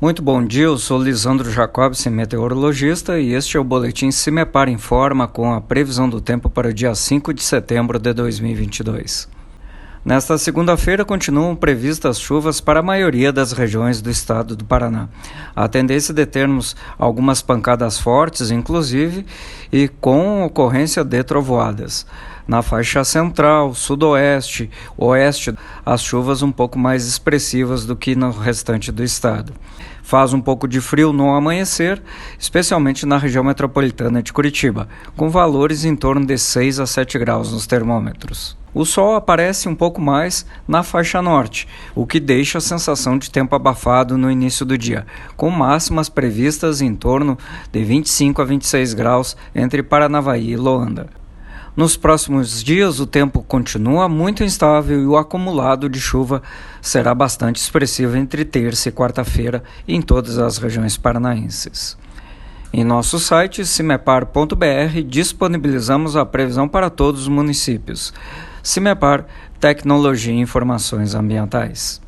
Muito bom dia, eu sou Lisandro Jacobson, meteorologista, e este é o Boletim Cimepar Informa com a previsão do tempo para o dia 5 de setembro de 2022. Nesta segunda-feira continuam previstas chuvas para a maioria das regiões do estado do Paraná. A tendência de termos algumas pancadas fortes, inclusive, e com ocorrência de trovoadas. Na faixa central, sudoeste, oeste, as chuvas um pouco mais expressivas do que no restante do estado. Faz um pouco de frio no amanhecer, especialmente na região metropolitana de Curitiba, com valores em torno de 6 a 7 graus nos termômetros. O sol aparece um pouco mais na faixa norte, o que deixa a sensação de tempo abafado no início do dia, com máximas previstas em torno de 25 a 26 graus entre Paranavaí e Loanda. Nos próximos dias, o tempo continua muito instável e o acumulado de chuva será bastante expressivo entre terça e quarta-feira em todas as regiões paranaenses. Em nosso site cimepar.br disponibilizamos a previsão para todos os municípios. Cimepar Tecnologia e Informações Ambientais.